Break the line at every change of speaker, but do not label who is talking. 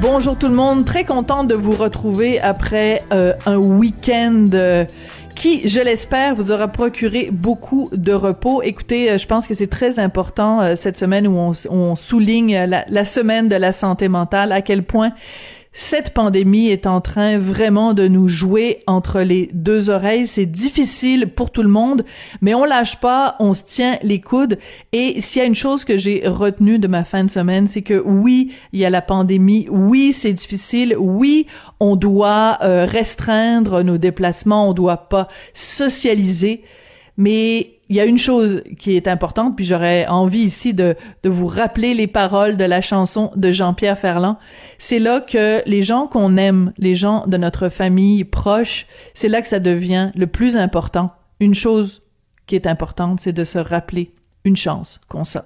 Bonjour tout le monde, très contente de vous retrouver après euh, un week-end euh, qui, je l'espère, vous aura procuré beaucoup de repos. Écoutez, euh, je pense que c'est très important cette semaine où on, souligne la, semaine de la santé mentale, à quel point cette pandémie est en train vraiment de nous jouer entre les deux oreilles. C'est difficile pour tout le monde, mais on lâche pas, on se tient les coudes. Et s'il y a une chose que j'ai retenue de ma fin de semaine, c'est que oui, il y a la pandémie, oui, c'est difficile, oui, on doit euh, restreindre nos déplacements, on doit pas socialiser, mais il y a une chose qui est importante, puis j'aurais envie ici de, de vous rappeler les paroles de la chanson de Jean-Pierre Ferland. C'est là que les gens qu'on aime, les gens de notre famille proche, c'est là que ça devient le plus important. Une chose qui est importante, c'est de se rappeler une chance qu'on a.